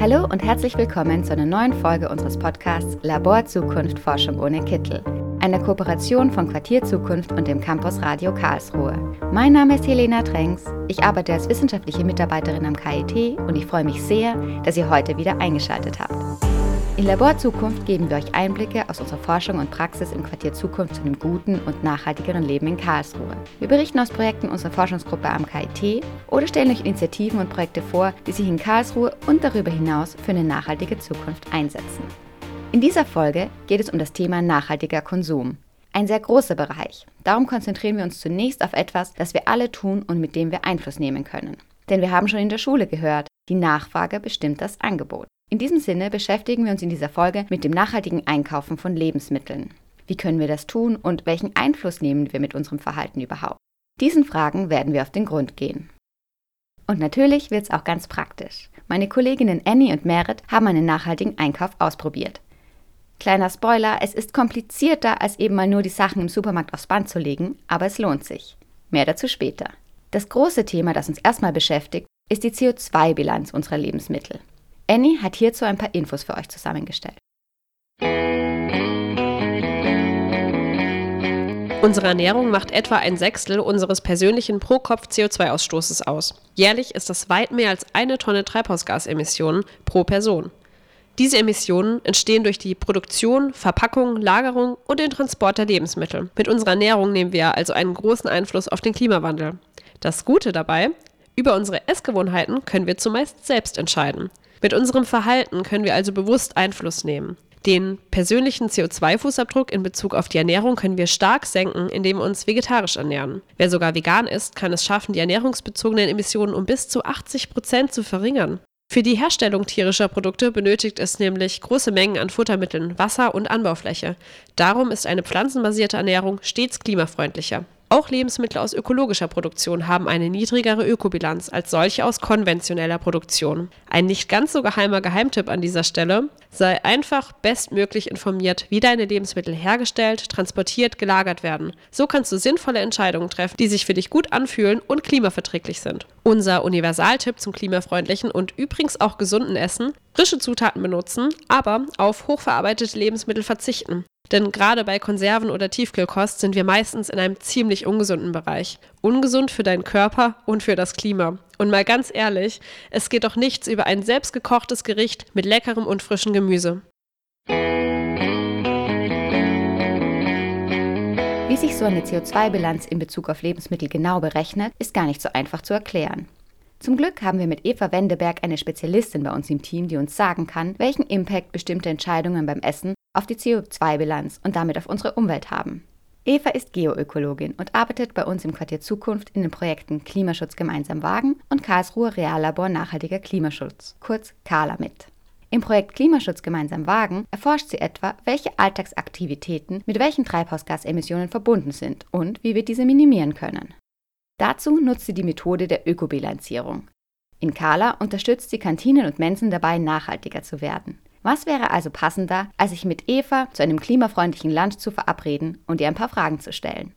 Hallo und herzlich willkommen zu einer neuen Folge unseres Podcasts Labor Zukunft Forschung ohne Kittel, einer Kooperation von Quartier Zukunft und dem Campus Radio Karlsruhe. Mein Name ist Helena Trenks, ich arbeite als wissenschaftliche Mitarbeiterin am KIT und ich freue mich sehr, dass ihr heute wieder eingeschaltet habt. In Labor Zukunft geben wir euch Einblicke aus unserer Forschung und Praxis im Quartier Zukunft zu einem guten und nachhaltigeren Leben in Karlsruhe. Wir berichten aus Projekten unserer Forschungsgruppe am KIT oder stellen euch Initiativen und Projekte vor, die sich in Karlsruhe und darüber hinaus für eine nachhaltige Zukunft einsetzen. In dieser Folge geht es um das Thema nachhaltiger Konsum. Ein sehr großer Bereich. Darum konzentrieren wir uns zunächst auf etwas, das wir alle tun und mit dem wir Einfluss nehmen können. Denn wir haben schon in der Schule gehört, die Nachfrage bestimmt das Angebot. In diesem Sinne beschäftigen wir uns in dieser Folge mit dem nachhaltigen Einkaufen von Lebensmitteln. Wie können wir das tun und welchen Einfluss nehmen wir mit unserem Verhalten überhaupt? Diesen Fragen werden wir auf den Grund gehen. Und natürlich wird es auch ganz praktisch. Meine Kolleginnen Annie und Merit haben einen nachhaltigen Einkauf ausprobiert. Kleiner Spoiler, es ist komplizierter, als eben mal nur die Sachen im Supermarkt aufs Band zu legen, aber es lohnt sich. Mehr dazu später. Das große Thema, das uns erstmal beschäftigt, ist die CO2-Bilanz unserer Lebensmittel. Annie hat hierzu ein paar Infos für euch zusammengestellt. Unsere Ernährung macht etwa ein Sechstel unseres persönlichen Pro-Kopf-CO2-Ausstoßes aus. Jährlich ist das weit mehr als eine Tonne Treibhausgasemissionen pro Person. Diese Emissionen entstehen durch die Produktion, Verpackung, Lagerung und den Transport der Lebensmittel. Mit unserer Ernährung nehmen wir also einen großen Einfluss auf den Klimawandel. Das Gute dabei, über unsere Essgewohnheiten können wir zumeist selbst entscheiden. Mit unserem Verhalten können wir also bewusst Einfluss nehmen. Den persönlichen CO2-Fußabdruck in Bezug auf die Ernährung können wir stark senken, indem wir uns vegetarisch ernähren. Wer sogar vegan ist, kann es schaffen, die ernährungsbezogenen Emissionen um bis zu 80 Prozent zu verringern. Für die Herstellung tierischer Produkte benötigt es nämlich große Mengen an Futtermitteln, Wasser und Anbaufläche. Darum ist eine pflanzenbasierte Ernährung stets klimafreundlicher. Auch Lebensmittel aus ökologischer Produktion haben eine niedrigere Ökobilanz als solche aus konventioneller Produktion. Ein nicht ganz so geheimer Geheimtipp an dieser Stelle, sei einfach bestmöglich informiert, wie deine Lebensmittel hergestellt, transportiert, gelagert werden. So kannst du sinnvolle Entscheidungen treffen, die sich für dich gut anfühlen und klimaverträglich sind. Unser Universaltipp zum klimafreundlichen und übrigens auch gesunden Essen, frische Zutaten benutzen, aber auf hochverarbeitete Lebensmittel verzichten. Denn gerade bei Konserven oder Tiefkühlkost sind wir meistens in einem ziemlich ungesunden Bereich. Ungesund für deinen Körper und für das Klima. Und mal ganz ehrlich, es geht doch nichts über ein selbstgekochtes Gericht mit leckerem und frischem Gemüse. Wie sich so eine CO2-Bilanz in Bezug auf Lebensmittel genau berechnet, ist gar nicht so einfach zu erklären. Zum Glück haben wir mit Eva Wendeberg eine Spezialistin bei uns im Team, die uns sagen kann, welchen Impact bestimmte Entscheidungen beim Essen auf die CO2-Bilanz und damit auf unsere Umwelt haben. Eva ist Geoökologin und arbeitet bei uns im Quartier Zukunft in den Projekten Klimaschutz gemeinsam wagen und Karlsruhe Reallabor Nachhaltiger Klimaschutz, kurz KALA mit. Im Projekt Klimaschutz gemeinsam wagen erforscht sie etwa, welche Alltagsaktivitäten mit welchen Treibhausgasemissionen verbunden sind und wie wir diese minimieren können. Dazu nutzt sie die Methode der Ökobilanzierung. In Kala unterstützt sie Kantinen und Mensen dabei, nachhaltiger zu werden. Was wäre also passender, als sich mit Eva zu einem klimafreundlichen Lunch zu verabreden und ihr ein paar Fragen zu stellen?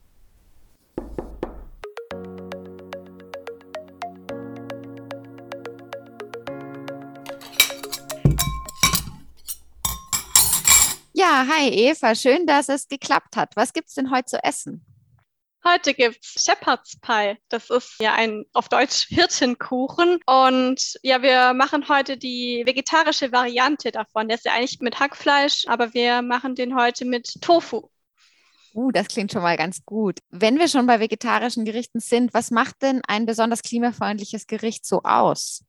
Ja, hi Eva, schön, dass es geklappt hat. Was gibt's denn heute zu essen? Heute gibt's Shepherd's Pie. Das ist ja ein auf Deutsch Hirtenkuchen. Und ja, wir machen heute die vegetarische Variante davon. Der ist ja eigentlich mit Hackfleisch, aber wir machen den heute mit Tofu. Uh, das klingt schon mal ganz gut. Wenn wir schon bei vegetarischen Gerichten sind, was macht denn ein besonders klimafreundliches Gericht so aus?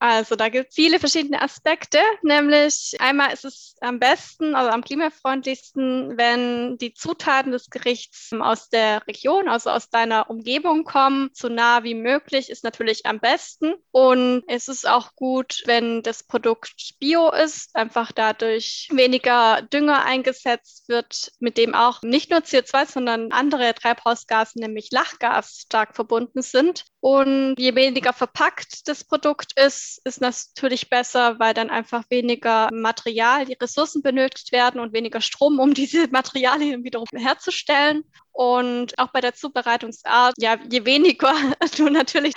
Also da gibt es viele verschiedene Aspekte, nämlich einmal ist es am besten, also am klimafreundlichsten, wenn die Zutaten des Gerichts aus der Region, also aus deiner Umgebung kommen. So nah wie möglich ist natürlich am besten. Und es ist auch gut, wenn das Produkt bio ist, einfach dadurch weniger Dünger eingesetzt wird, mit dem auch nicht nur CO2, sondern andere Treibhausgase, nämlich Lachgas, stark verbunden sind. Und je weniger verpackt das Produkt ist, ist natürlich besser, weil dann einfach weniger Material, die Ressourcen benötigt werden und weniger Strom, um diese Materialien wiederum herzustellen. Und auch bei der Zubereitungsart, ja, je weniger du natürlich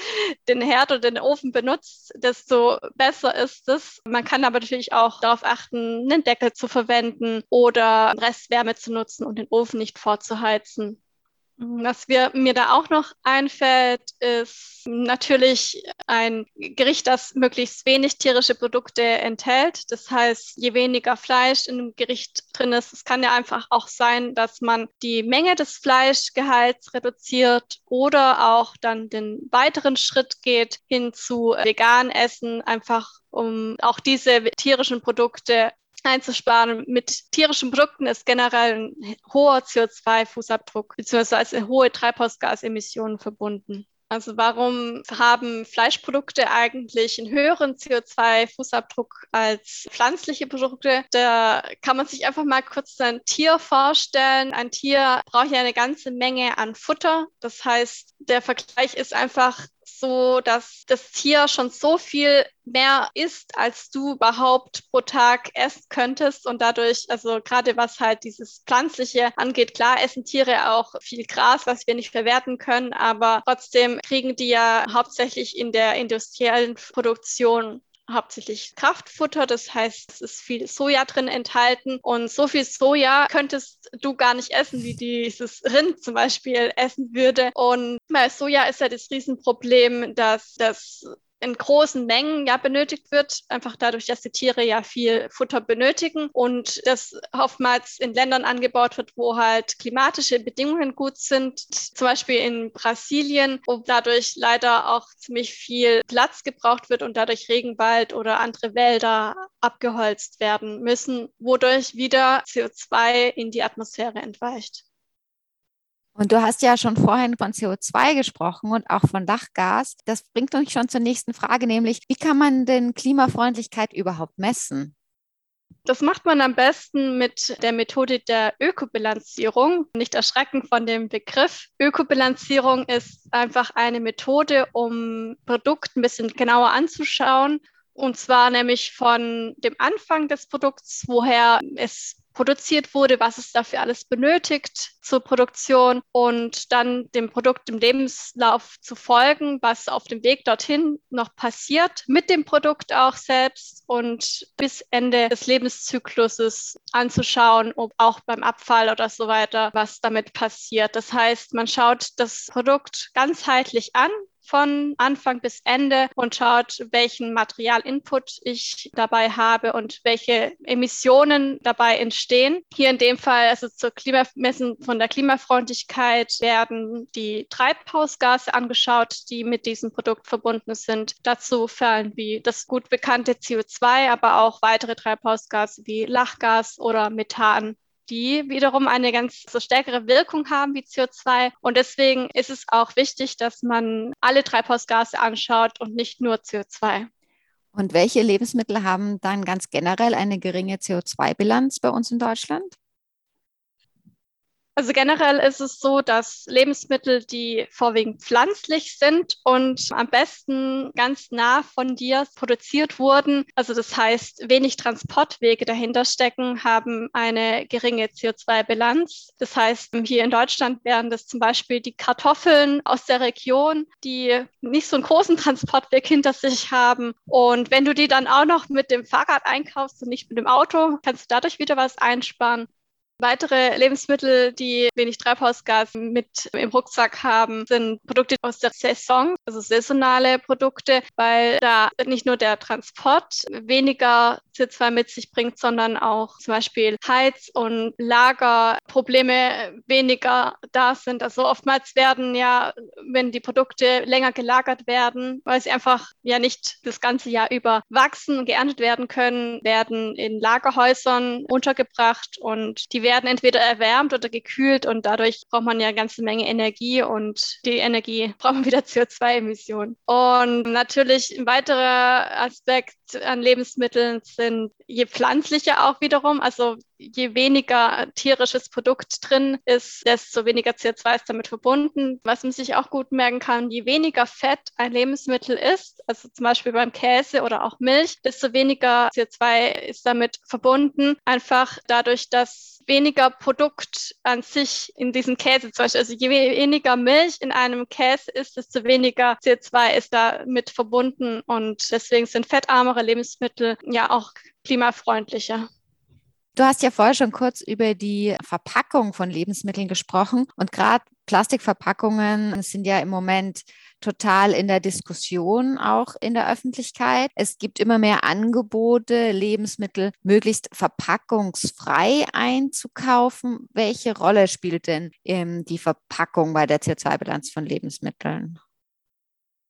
den Herd oder den Ofen benutzt, desto besser ist es. Man kann aber natürlich auch darauf achten, einen Deckel zu verwenden oder Restwärme zu nutzen und den Ofen nicht vorzuheizen. Was wir, mir da auch noch einfällt, ist natürlich ein Gericht, das möglichst wenig tierische Produkte enthält. Das heißt, je weniger Fleisch in einem Gericht drin ist, es kann ja einfach auch sein, dass man die Menge des Fleischgehalts reduziert oder auch dann den weiteren Schritt geht hin zu vegan essen, einfach um auch diese tierischen Produkte einzusparen. Mit tierischen Produkten ist generell ein hoher CO2-Fußabdruck bzw. hohe Treibhausgasemissionen verbunden. Also warum haben Fleischprodukte eigentlich einen höheren CO2-Fußabdruck als pflanzliche Produkte? Da kann man sich einfach mal kurz ein Tier vorstellen. Ein Tier braucht ja eine ganze Menge an Futter. Das heißt, der Vergleich ist einfach so, dass das Tier schon so viel mehr isst, als du überhaupt pro Tag essen könntest. Und dadurch, also gerade was halt dieses Pflanzliche angeht, klar essen Tiere auch viel Gras, was wir nicht verwerten können, aber trotzdem kriegen die ja hauptsächlich in der industriellen Produktion hauptsächlich Kraftfutter, das heißt, es ist viel Soja drin enthalten und so viel Soja könntest du gar nicht essen, wie dieses Rind zum Beispiel essen würde. Und bei Soja ist ja das Riesenproblem, dass das in großen Mengen ja benötigt wird, einfach dadurch, dass die Tiere ja viel Futter benötigen und das oftmals in Ländern angebaut wird, wo halt klimatische Bedingungen gut sind, zum Beispiel in Brasilien, wo dadurch leider auch ziemlich viel Platz gebraucht wird und dadurch Regenwald oder andere Wälder abgeholzt werden müssen, wodurch wieder CO2 in die Atmosphäre entweicht. Und du hast ja schon vorhin von CO2 gesprochen und auch von Lachgas. Das bringt uns schon zur nächsten Frage, nämlich wie kann man denn Klimafreundlichkeit überhaupt messen? Das macht man am besten mit der Methode der Ökobilanzierung. Nicht erschrecken von dem Begriff. Ökobilanzierung ist einfach eine Methode, um Produkte ein bisschen genauer anzuschauen. Und zwar nämlich von dem Anfang des Produkts, woher es produziert wurde, was es dafür alles benötigt zur Produktion und dann dem Produkt im Lebenslauf zu folgen, was auf dem Weg dorthin noch passiert, mit dem Produkt auch selbst und bis Ende des Lebenszykluses anzuschauen, ob auch beim Abfall oder so weiter, was damit passiert. Das heißt, man schaut das Produkt ganzheitlich an, von Anfang bis Ende und schaut, welchen Materialinput ich dabei habe und welche Emissionen dabei entstehen. Hier in dem Fall, also zur Klimamessen von der Klimafreundlichkeit, werden die Treibhausgase angeschaut, die mit diesem Produkt verbunden sind. Dazu fallen wie das gut bekannte CO2, aber auch weitere Treibhausgase wie Lachgas oder Methan die wiederum eine ganz so stärkere Wirkung haben wie CO2. Und deswegen ist es auch wichtig, dass man alle Treibhausgase anschaut und nicht nur CO2. Und welche Lebensmittel haben dann ganz generell eine geringe CO2-Bilanz bei uns in Deutschland? Also generell ist es so, dass Lebensmittel, die vorwiegend pflanzlich sind und am besten ganz nah von dir produziert wurden, also das heißt wenig Transportwege dahinter stecken, haben eine geringe CO2-Bilanz. Das heißt, hier in Deutschland wären das zum Beispiel die Kartoffeln aus der Region, die nicht so einen großen Transportweg hinter sich haben. Und wenn du die dann auch noch mit dem Fahrrad einkaufst und nicht mit dem Auto, kannst du dadurch wieder was einsparen. Weitere Lebensmittel, die wenig Treibhausgas mit im Rucksack haben, sind Produkte aus der Saison, also saisonale Produkte, weil da nicht nur der Transport weniger CO2 mit sich bringt, sondern auch zum Beispiel Heiz- und Lagerprobleme weniger da sind. Also oftmals werden ja, wenn die Produkte länger gelagert werden, weil sie einfach ja nicht das ganze Jahr über wachsen und geerntet werden können, werden in Lagerhäusern untergebracht und die werden werden entweder erwärmt oder gekühlt und dadurch braucht man ja eine ganze Menge Energie und die Energie braucht man wieder CO2-Emissionen. Und natürlich ein weiterer Aspekt an Lebensmitteln sind je pflanzlicher auch wiederum, also je weniger tierisches Produkt drin ist, desto weniger CO2 ist damit verbunden. Was man sich auch gut merken kann, je weniger Fett ein Lebensmittel ist, also zum Beispiel beim Käse oder auch Milch, desto weniger CO2 ist damit verbunden. Einfach dadurch, dass weniger Produkt an sich in diesem Käse zum Beispiel, also je weniger Milch in einem Käse ist, desto weniger CO2 ist damit verbunden und deswegen sind fettarmere Lebensmittel ja auch klimafreundlicher. Du hast ja vorher schon kurz über die Verpackung von Lebensmitteln gesprochen und gerade Plastikverpackungen sind ja im Moment total in der Diskussion, auch in der Öffentlichkeit. Es gibt immer mehr Angebote, Lebensmittel möglichst verpackungsfrei einzukaufen. Welche Rolle spielt denn ähm, die Verpackung bei der CO2-Bilanz von Lebensmitteln?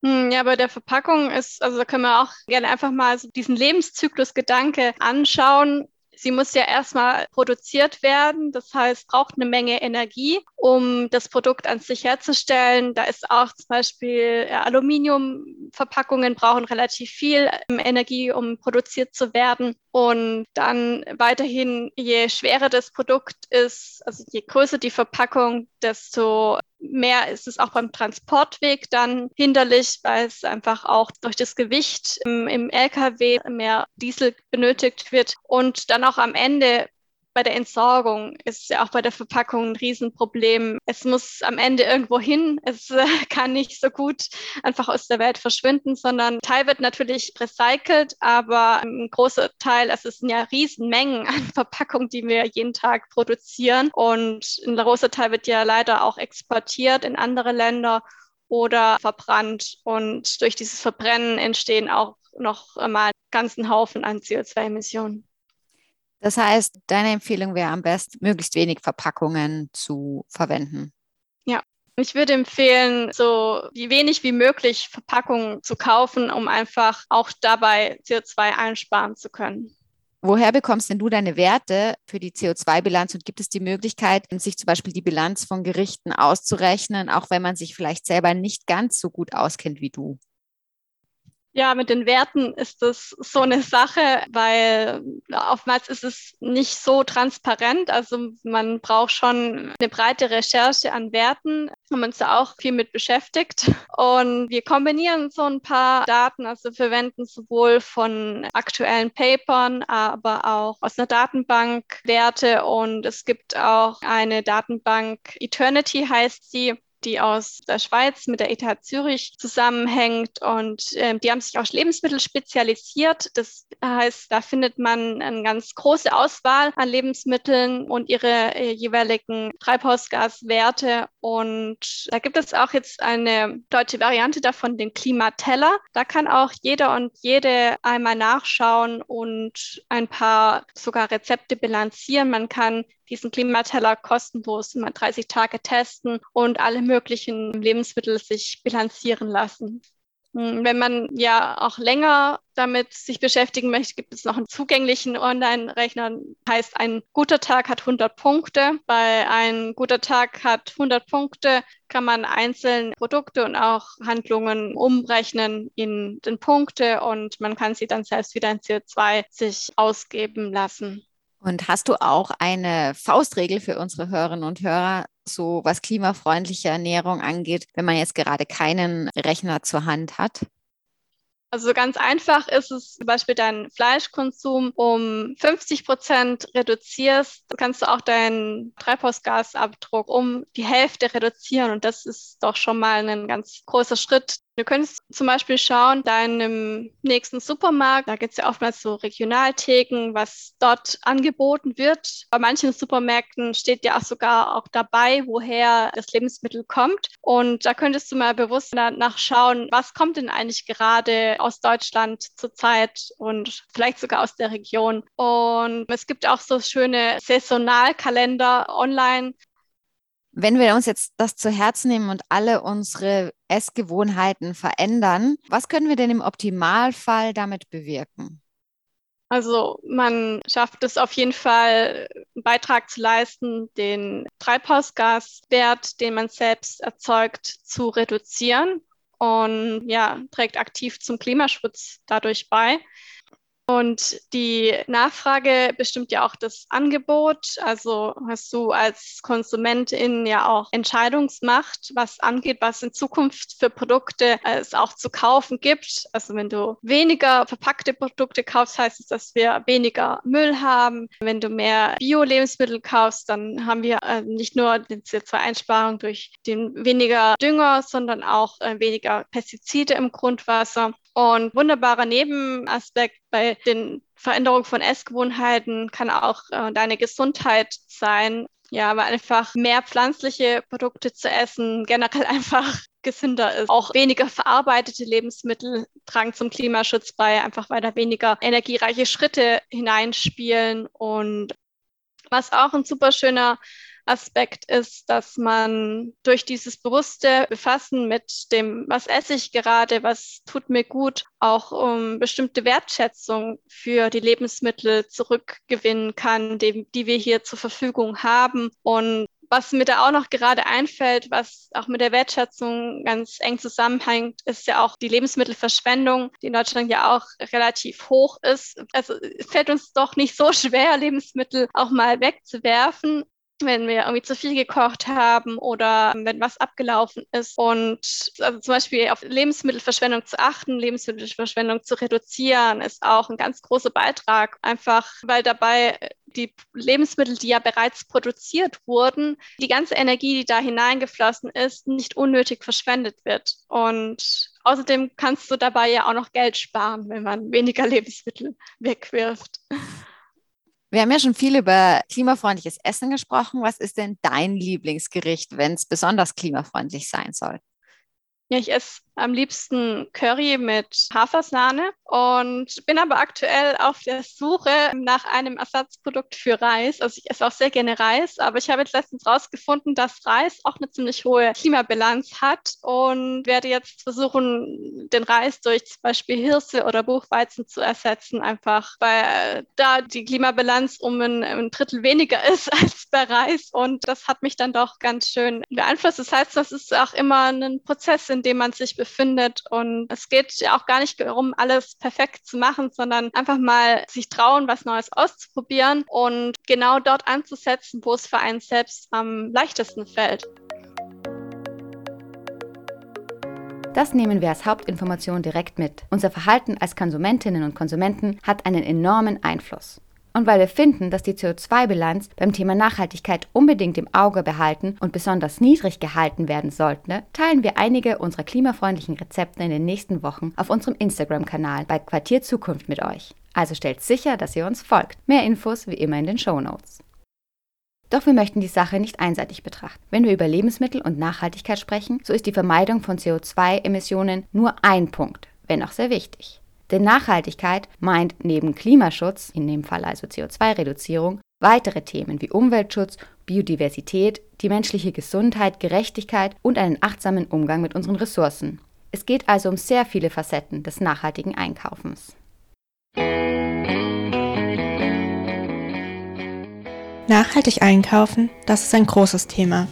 Hm, ja, bei der Verpackung ist, also da können wir auch gerne einfach mal so diesen Lebenszyklus-Gedanke anschauen sie muss ja erstmal produziert werden. Das heißt, braucht eine Menge Energie, um das Produkt an sich herzustellen. Da ist auch zum Beispiel Aluminiumverpackungen brauchen relativ viel ähm, Energie, um produziert zu werden. Und dann weiterhin, je schwerer das Produkt ist, also je größer die Verpackung, desto mehr ist es auch beim Transportweg dann hinderlich, weil es einfach auch durch das Gewicht im, im LKW mehr Diesel benötigt wird. Und dann auch am Ende bei der Entsorgung ist ja auch bei der Verpackung ein Riesenproblem. Es muss am Ende irgendwo hin. Es äh, kann nicht so gut einfach aus der Welt verschwinden, sondern Teil wird natürlich recycelt, aber ein großer Teil, also es sind ja Riesenmengen an Verpackungen, die wir jeden Tag produzieren. Und ein großer Teil wird ja leider auch exportiert in andere Länder oder verbrannt. Und durch dieses Verbrennen entstehen auch noch mal ganzen Haufen an CO2-Emissionen. Das heißt, deine Empfehlung wäre am besten, möglichst wenig Verpackungen zu verwenden. Ja, ich würde empfehlen, so wenig wie möglich Verpackungen zu kaufen, um einfach auch dabei CO2 einsparen zu können. Woher bekommst denn du deine Werte für die CO2-Bilanz und gibt es die Möglichkeit, sich zum Beispiel die Bilanz von Gerichten auszurechnen, auch wenn man sich vielleicht selber nicht ganz so gut auskennt wie du? Ja, mit den Werten ist das so eine Sache, weil oftmals ist es nicht so transparent. Also man braucht schon eine breite Recherche an Werten, haben uns da auch viel mit beschäftigt. Und wir kombinieren so ein paar Daten, also verwenden sowohl von aktuellen Papern, aber auch aus einer Datenbank Werte. Und es gibt auch eine Datenbank, Eternity heißt sie, die aus der Schweiz mit der ETH Zürich zusammenhängt und äh, die haben sich auf Lebensmittel spezialisiert. Das heißt, da findet man eine ganz große Auswahl an Lebensmitteln und ihre äh, jeweiligen Treibhausgaswerte. Und da gibt es auch jetzt eine deutsche Variante davon, den Klimateller. Da kann auch jeder und jede einmal nachschauen und ein paar sogar Rezepte bilanzieren. Man kann diesen Klimateller kostenlos immer 30 Tage testen und alle möglichen Lebensmittel sich bilanzieren lassen. Hm, wenn man ja auch länger damit sich beschäftigen möchte, gibt es noch einen zugänglichen Online-Rechner. Heißt, ein guter Tag hat 100 Punkte. Bei ein guter Tag hat 100 Punkte kann man einzelne Produkte und auch Handlungen umrechnen in den Punkte und man kann sie dann selbst wieder in CO2 sich ausgeben lassen. Und hast du auch eine Faustregel für unsere Hörerinnen und Hörer, so was klimafreundliche Ernährung angeht, wenn man jetzt gerade keinen Rechner zur Hand hat? Also ganz einfach ist es zum Beispiel deinen Fleischkonsum um 50 Prozent reduzierst, kannst du auch deinen Treibhausgasabdruck um die Hälfte reduzieren. Und das ist doch schon mal ein ganz großer Schritt, Du könntest zum Beispiel schauen, deinem nächsten Supermarkt, da gibt es ja oftmals so Regionaltheken, was dort angeboten wird. Bei manchen Supermärkten steht ja auch sogar auch dabei, woher das Lebensmittel kommt. Und da könntest du mal bewusst nachschauen, was kommt denn eigentlich gerade aus Deutschland zurzeit und vielleicht sogar aus der Region. Und es gibt auch so schöne Saisonalkalender online, wenn wir uns jetzt das zu Herzen nehmen und alle unsere Essgewohnheiten verändern, was können wir denn im Optimalfall damit bewirken? Also man schafft es auf jeden Fall, einen Beitrag zu leisten, den Treibhausgaswert, den man selbst erzeugt, zu reduzieren und ja, trägt aktiv zum Klimaschutz dadurch bei. Und die Nachfrage bestimmt ja auch das Angebot. Also hast du als Konsumentin ja auch Entscheidungsmacht, was angeht, was in Zukunft für Produkte es auch zu kaufen gibt. Also wenn du weniger verpackte Produkte kaufst, heißt es, dass wir weniger Müll haben. Wenn du mehr Bio-Lebensmittel kaufst, dann haben wir äh, nicht nur die CO2-Einsparung durch den weniger Dünger, sondern auch äh, weniger Pestizide im Grundwasser. Und wunderbarer Nebenaspekt bei den Veränderungen von Essgewohnheiten kann auch äh, deine Gesundheit sein. Ja, aber einfach mehr pflanzliche Produkte zu essen, generell einfach gesünder ist. Auch weniger verarbeitete Lebensmittel tragen zum Klimaschutz bei, einfach weil da weniger energiereiche Schritte hineinspielen. Und was auch ein super schöner Aspekt ist, dass man durch dieses bewusste Befassen mit dem, was esse ich gerade, was tut mir gut, auch um bestimmte Wertschätzung für die Lebensmittel zurückgewinnen kann, die, die wir hier zur Verfügung haben. Und was mir da auch noch gerade einfällt, was auch mit der Wertschätzung ganz eng zusammenhängt, ist ja auch die Lebensmittelverschwendung, die in Deutschland ja auch relativ hoch ist. Also es fällt uns doch nicht so schwer, Lebensmittel auch mal wegzuwerfen wenn wir irgendwie zu viel gekocht haben oder wenn was abgelaufen ist. Und also zum Beispiel auf Lebensmittelverschwendung zu achten, Lebensmittelverschwendung zu reduzieren, ist auch ein ganz großer Beitrag. Einfach weil dabei die Lebensmittel, die ja bereits produziert wurden, die ganze Energie, die da hineingeflossen ist, nicht unnötig verschwendet wird. Und außerdem kannst du dabei ja auch noch Geld sparen, wenn man weniger Lebensmittel wegwirft. Wir haben ja schon viel über klimafreundliches Essen gesprochen. Was ist denn dein Lieblingsgericht, wenn es besonders klimafreundlich sein soll? Ja, ich esse am liebsten Curry mit Hafersahne und bin aber aktuell auf der Suche nach einem Ersatzprodukt für Reis. Also ich esse auch sehr gerne Reis, aber ich habe jetzt letztens rausgefunden, dass Reis auch eine ziemlich hohe Klimabilanz hat und werde jetzt versuchen, den Reis durch zum Beispiel Hirse oder Buchweizen zu ersetzen, einfach weil da die Klimabilanz um ein, ein Drittel weniger ist als bei Reis und das hat mich dann doch ganz schön beeinflusst. Das heißt, das ist auch immer ein Prozess, in dem man sich befindet. Und es geht ja auch gar nicht darum, alles perfekt zu machen, sondern einfach mal sich trauen, was Neues auszuprobieren und genau dort anzusetzen, wo es für einen selbst am leichtesten fällt. Das nehmen wir als Hauptinformation direkt mit. Unser Verhalten als Konsumentinnen und Konsumenten hat einen enormen Einfluss. Und weil wir finden, dass die CO2-Bilanz beim Thema Nachhaltigkeit unbedingt im Auge behalten und besonders niedrig gehalten werden sollte, teilen wir einige unserer klimafreundlichen Rezepte in den nächsten Wochen auf unserem Instagram-Kanal bei Quartier Zukunft mit euch. Also stellt sicher, dass ihr uns folgt. Mehr Infos wie immer in den Show Notes. Doch wir möchten die Sache nicht einseitig betrachten. Wenn wir über Lebensmittel und Nachhaltigkeit sprechen, so ist die Vermeidung von CO2-Emissionen nur ein Punkt, wenn auch sehr wichtig. Denn Nachhaltigkeit meint neben Klimaschutz, in dem Fall also CO2-Reduzierung, weitere Themen wie Umweltschutz, Biodiversität, die menschliche Gesundheit, Gerechtigkeit und einen achtsamen Umgang mit unseren Ressourcen. Es geht also um sehr viele Facetten des nachhaltigen Einkaufens. Nachhaltig einkaufen, das ist ein großes Thema.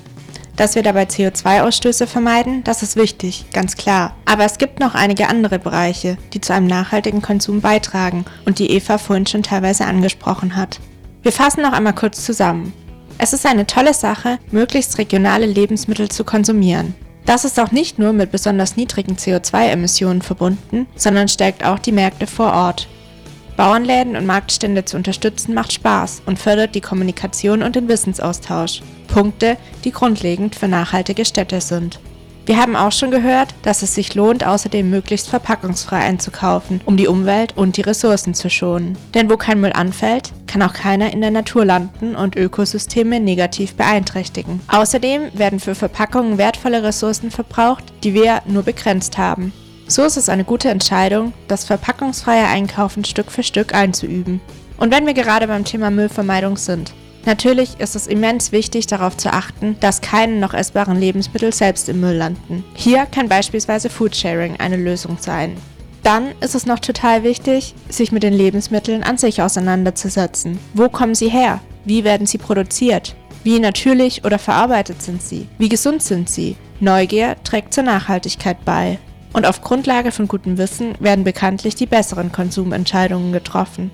Dass wir dabei CO2-Ausstöße vermeiden, das ist wichtig, ganz klar. Aber es gibt noch einige andere Bereiche, die zu einem nachhaltigen Konsum beitragen und die Eva vorhin schon teilweise angesprochen hat. Wir fassen noch einmal kurz zusammen. Es ist eine tolle Sache, möglichst regionale Lebensmittel zu konsumieren. Das ist auch nicht nur mit besonders niedrigen CO2-Emissionen verbunden, sondern stärkt auch die Märkte vor Ort. Bauernläden und Marktstände zu unterstützen macht Spaß und fördert die Kommunikation und den Wissensaustausch. Punkte, die grundlegend für nachhaltige Städte sind. Wir haben auch schon gehört, dass es sich lohnt, außerdem möglichst verpackungsfrei einzukaufen, um die Umwelt und die Ressourcen zu schonen. Denn wo kein Müll anfällt, kann auch keiner in der Natur landen und Ökosysteme negativ beeinträchtigen. Außerdem werden für Verpackungen wertvolle Ressourcen verbraucht, die wir nur begrenzt haben. So ist es eine gute Entscheidung, das verpackungsfreie Einkaufen Stück für Stück einzuüben. Und wenn wir gerade beim Thema Müllvermeidung sind, Natürlich ist es immens wichtig, darauf zu achten, dass keine noch essbaren Lebensmittel selbst im Müll landen. Hier kann beispielsweise Foodsharing eine Lösung sein. Dann ist es noch total wichtig, sich mit den Lebensmitteln an sich auseinanderzusetzen. Wo kommen sie her? Wie werden sie produziert? Wie natürlich oder verarbeitet sind sie? Wie gesund sind sie? Neugier trägt zur Nachhaltigkeit bei. Und auf Grundlage von gutem Wissen werden bekanntlich die besseren Konsumentscheidungen getroffen.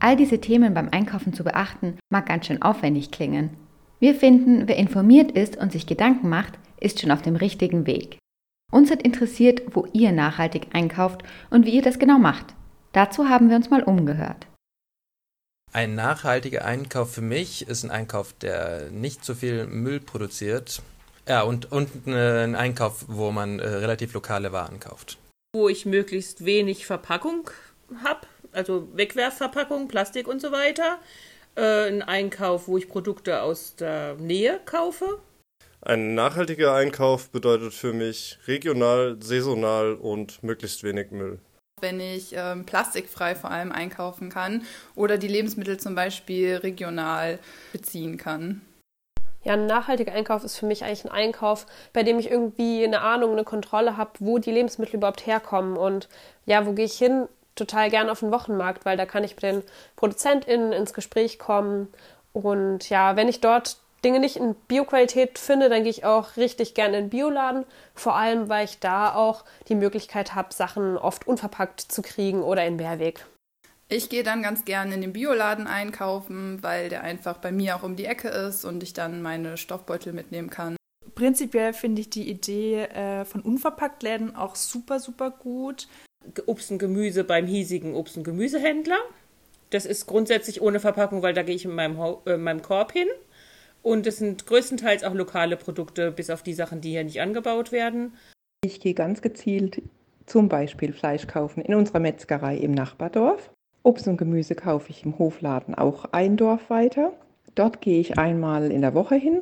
All diese Themen beim Einkaufen zu beachten, mag ganz schön aufwendig klingen. Wir finden, wer informiert ist und sich Gedanken macht, ist schon auf dem richtigen Weg. Uns hat interessiert, wo ihr nachhaltig einkauft und wie ihr das genau macht. Dazu haben wir uns mal umgehört. Ein nachhaltiger Einkauf für mich ist ein Einkauf, der nicht so viel Müll produziert. Ja, und, und äh, ein Einkauf, wo man äh, relativ lokale Waren kauft. Wo ich möglichst wenig Verpackung habe, also Wegwerfverpackung, Plastik und so weiter. Äh, ein Einkauf, wo ich Produkte aus der Nähe kaufe. Ein nachhaltiger Einkauf bedeutet für mich regional, saisonal und möglichst wenig Müll wenn ich ähm, plastikfrei vor allem einkaufen kann oder die Lebensmittel zum Beispiel regional beziehen kann. Ja, ein nachhaltiger Einkauf ist für mich eigentlich ein Einkauf, bei dem ich irgendwie eine Ahnung, eine Kontrolle habe, wo die Lebensmittel überhaupt herkommen und ja, wo gehe ich hin? Total gern auf den Wochenmarkt, weil da kann ich mit den ProduzentInnen ins Gespräch kommen und ja, wenn ich dort Dinge nicht in Bioqualität finde, dann gehe ich auch richtig gerne in den Bioladen. Vor allem, weil ich da auch die Möglichkeit habe, Sachen oft unverpackt zu kriegen oder in Mehrweg. Ich gehe dann ganz gerne in den Bioladen einkaufen, weil der einfach bei mir auch um die Ecke ist und ich dann meine Stoffbeutel mitnehmen kann. Prinzipiell finde ich die Idee äh, von Unverpacktläden auch super, super gut. Obst und Gemüse beim hiesigen Obst- und Gemüsehändler. Das ist grundsätzlich ohne Verpackung, weil da gehe ich in meinem, äh, in meinem Korb hin. Und es sind größtenteils auch lokale Produkte, bis auf die Sachen, die hier nicht angebaut werden. Ich gehe ganz gezielt zum Beispiel Fleisch kaufen in unserer Metzgerei im Nachbardorf. Obst und Gemüse kaufe ich im Hofladen auch ein Dorf weiter. Dort gehe ich einmal in der Woche hin,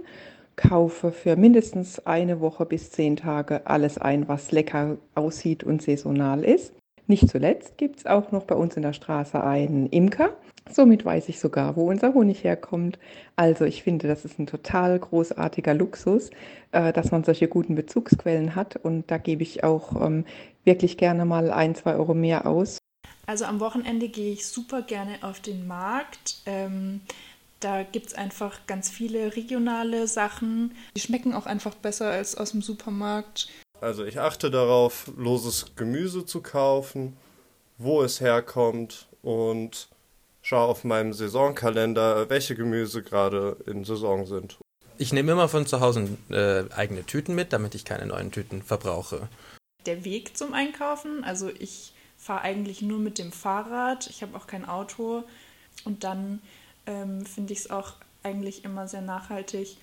kaufe für mindestens eine Woche bis zehn Tage alles ein, was lecker aussieht und saisonal ist. Nicht zuletzt gibt es auch noch bei uns in der Straße einen Imker. Somit weiß ich sogar, wo unser Honig herkommt. Also ich finde, das ist ein total großartiger Luxus, äh, dass man solche guten Bezugsquellen hat. Und da gebe ich auch ähm, wirklich gerne mal ein, zwei Euro mehr aus. Also am Wochenende gehe ich super gerne auf den Markt. Ähm, da gibt es einfach ganz viele regionale Sachen. Die schmecken auch einfach besser als aus dem Supermarkt. Also ich achte darauf, loses Gemüse zu kaufen, wo es herkommt und schaue auf meinem Saisonkalender, welche Gemüse gerade in Saison sind. Ich nehme immer von zu Hause äh, eigene Tüten mit, damit ich keine neuen Tüten verbrauche. Der Weg zum Einkaufen, also ich fahre eigentlich nur mit dem Fahrrad, ich habe auch kein Auto und dann ähm, finde ich es auch eigentlich immer sehr nachhaltig,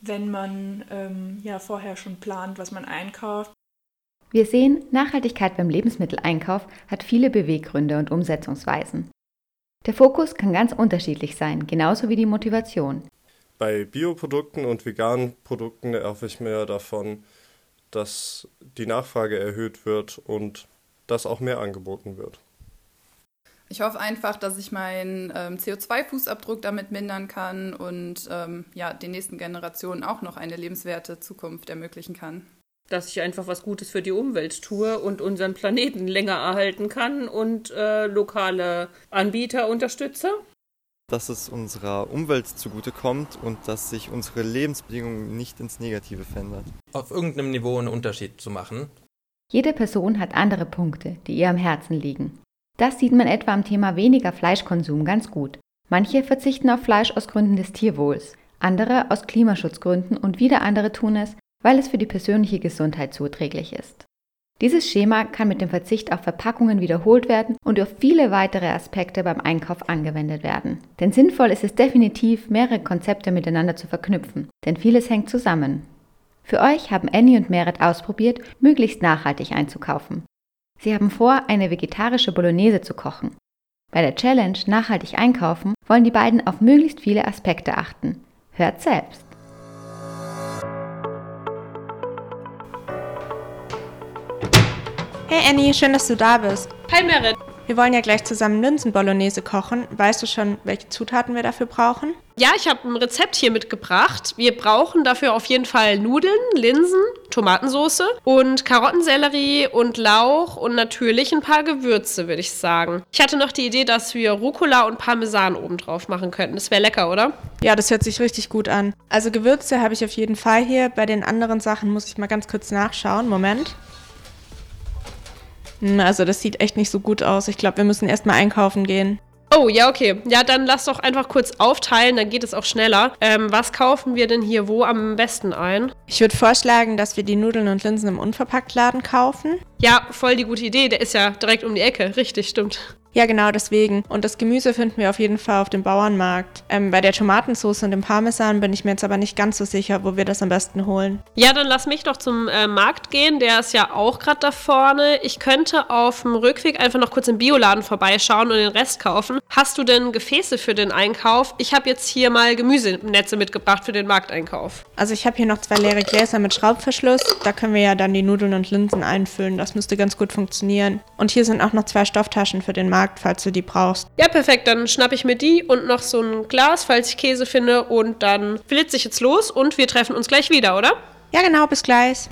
wenn man ähm, ja vorher schon plant, was man einkauft. Wir sehen, Nachhaltigkeit beim Lebensmitteleinkauf hat viele Beweggründe und Umsetzungsweisen. Der Fokus kann ganz unterschiedlich sein, genauso wie die Motivation. Bei Bioprodukten und veganen Produkten erhoffe ich mir davon, dass die Nachfrage erhöht wird und dass auch mehr angeboten wird. Ich hoffe einfach, dass ich meinen ähm, CO2-Fußabdruck damit mindern kann und ähm, ja, den nächsten Generationen auch noch eine lebenswerte Zukunft ermöglichen kann. Dass ich einfach was Gutes für die Umwelt tue und unseren Planeten länger erhalten kann und äh, lokale Anbieter unterstütze. Dass es unserer Umwelt zugutekommt und dass sich unsere Lebensbedingungen nicht ins Negative verändern. Auf irgendeinem Niveau einen Unterschied zu machen. Jede Person hat andere Punkte, die ihr am Herzen liegen. Das sieht man etwa am Thema weniger Fleischkonsum ganz gut. Manche verzichten auf Fleisch aus Gründen des Tierwohls, andere aus Klimaschutzgründen und wieder andere tun es, weil es für die persönliche Gesundheit zuträglich ist. Dieses Schema kann mit dem Verzicht auf Verpackungen wiederholt werden und auf viele weitere Aspekte beim Einkauf angewendet werden. Denn sinnvoll ist es definitiv, mehrere Konzepte miteinander zu verknüpfen, denn vieles hängt zusammen. Für euch haben Annie und Merit ausprobiert, möglichst nachhaltig einzukaufen. Sie haben vor, eine vegetarische Bolognese zu kochen. Bei der Challenge Nachhaltig einkaufen wollen die beiden auf möglichst viele Aspekte achten. Hört selbst. Hey Annie, schön, dass du da bist. Hi Merit. Wir wollen ja gleich zusammen Linsen-Bolognese kochen. Weißt du schon, welche Zutaten wir dafür brauchen? Ja, ich habe ein Rezept hier mitgebracht. Wir brauchen dafür auf jeden Fall Nudeln, Linsen, Tomatensauce und Karottensellerie und Lauch und natürlich ein paar Gewürze, würde ich sagen. Ich hatte noch die Idee, dass wir Rucola und Parmesan oben drauf machen könnten. Das wäre lecker, oder? Ja, das hört sich richtig gut an. Also Gewürze habe ich auf jeden Fall hier. Bei den anderen Sachen muss ich mal ganz kurz nachschauen. Moment. Hm, Also das sieht echt nicht so gut aus. Ich glaube, wir müssen erstmal einkaufen gehen. Oh, ja, okay. Ja, dann lass doch einfach kurz aufteilen, dann geht es auch schneller. Ähm, was kaufen wir denn hier wo am besten ein? Ich würde vorschlagen, dass wir die Nudeln und Linsen im Unverpacktladen kaufen. Ja, voll die gute Idee. Der ist ja direkt um die Ecke. Richtig, stimmt. Ja, genau deswegen. Und das Gemüse finden wir auf jeden Fall auf dem Bauernmarkt. Ähm, bei der Tomatensauce und dem Parmesan bin ich mir jetzt aber nicht ganz so sicher, wo wir das am besten holen. Ja, dann lass mich doch zum äh, Markt gehen. Der ist ja auch gerade da vorne. Ich könnte auf dem Rückweg einfach noch kurz im Bioladen vorbeischauen und den Rest kaufen. Hast du denn Gefäße für den Einkauf? Ich habe jetzt hier mal Gemüsenetze mitgebracht für den Markteinkauf. Also ich habe hier noch zwei leere Gläser mit Schraubverschluss. Da können wir ja dann die Nudeln und Linsen einfüllen. Das müsste ganz gut funktionieren. Und hier sind auch noch zwei Stofftaschen für den Markt, falls du die brauchst. Ja, perfekt. Dann schnappe ich mir die und noch so ein Glas, falls ich Käse finde. Und dann flitze ich jetzt los und wir treffen uns gleich wieder, oder? Ja, genau, bis gleich.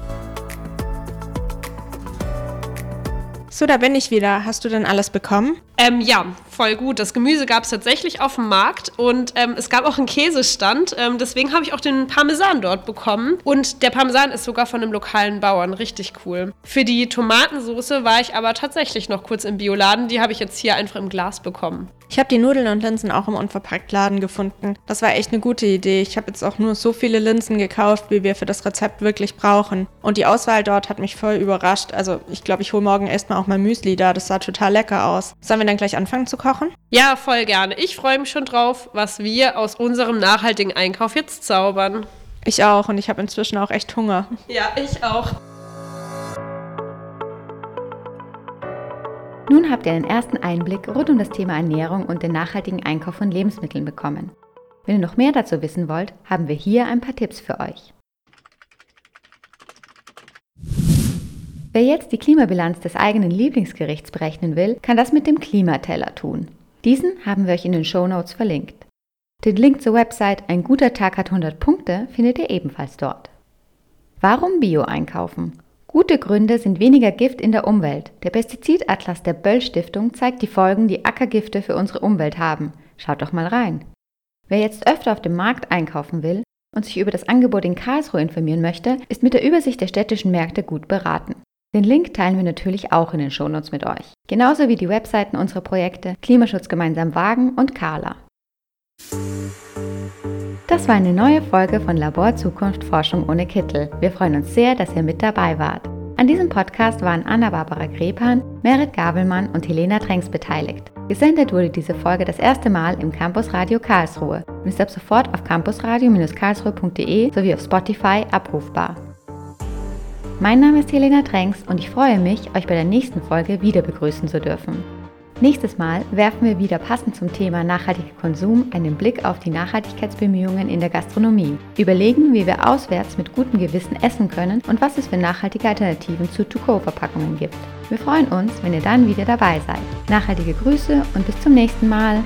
So, da bin ich wieder. Hast du denn alles bekommen? Ähm, ja, voll gut. Das Gemüse gab es tatsächlich auf dem Markt und ähm, es gab auch einen Käsestand. Ähm, deswegen habe ich auch den Parmesan dort bekommen. Und der Parmesan ist sogar von einem lokalen Bauern. Richtig cool. Für die Tomatensauce war ich aber tatsächlich noch kurz im Bioladen. Die habe ich jetzt hier einfach im Glas bekommen. Ich habe die Nudeln und Linsen auch im Unverpacktladen gefunden. Das war echt eine gute Idee. Ich habe jetzt auch nur so viele Linsen gekauft, wie wir für das Rezept wirklich brauchen. Und die Auswahl dort hat mich voll überrascht. Also ich glaube, ich hole morgen erstmal auch mein Müsli da. Das sah total lecker aus. Sollen wir dann gleich anfangen zu kochen? Ja, voll gerne. Ich freue mich schon drauf, was wir aus unserem nachhaltigen Einkauf jetzt zaubern. Ich auch und ich habe inzwischen auch echt Hunger. Ja, ich auch. Nun habt ihr einen ersten Einblick rund um das Thema Ernährung und den nachhaltigen Einkauf von Lebensmitteln bekommen. Wenn ihr noch mehr dazu wissen wollt, haben wir hier ein paar Tipps für euch. Wer jetzt die Klimabilanz des eigenen Lieblingsgerichts berechnen will, kann das mit dem Klimateller tun. Diesen haben wir euch in den Shownotes verlinkt. Den Link zur Website Ein guter Tag hat 100 Punkte findet ihr ebenfalls dort. Warum Bio einkaufen? Gute Gründe sind weniger Gift in der Umwelt. Der Pestizidatlas der Böll Stiftung zeigt die Folgen, die Ackergifte für unsere Umwelt haben. Schaut doch mal rein. Wer jetzt öfter auf dem Markt einkaufen will und sich über das Angebot in Karlsruhe informieren möchte, ist mit der Übersicht der städtischen Märkte gut beraten. Den Link teilen wir natürlich auch in den Shownotes mit euch. Genauso wie die Webseiten unserer Projekte Klimaschutz gemeinsam wagen und Carla. Das war eine neue Folge von Labor Zukunft Forschung ohne Kittel. Wir freuen uns sehr, dass ihr mit dabei wart. An diesem Podcast waren Anna-Barbara Grepan, Merit Gabelmann und Helena Tränks beteiligt. Gesendet wurde diese Folge das erste Mal im Campus Radio Karlsruhe und ist ab sofort auf campusradio-karlsruhe.de sowie auf Spotify abrufbar. Mein Name ist Helena Tränks und ich freue mich, euch bei der nächsten Folge wieder begrüßen zu dürfen. Nächstes Mal werfen wir wieder passend zum Thema nachhaltiger Konsum einen Blick auf die Nachhaltigkeitsbemühungen in der Gastronomie, überlegen, wie wir auswärts mit gutem Gewissen essen können und was es für nachhaltige Alternativen zu To-Go-Verpackungen gibt. Wir freuen uns, wenn ihr dann wieder dabei seid. Nachhaltige Grüße und bis zum nächsten Mal.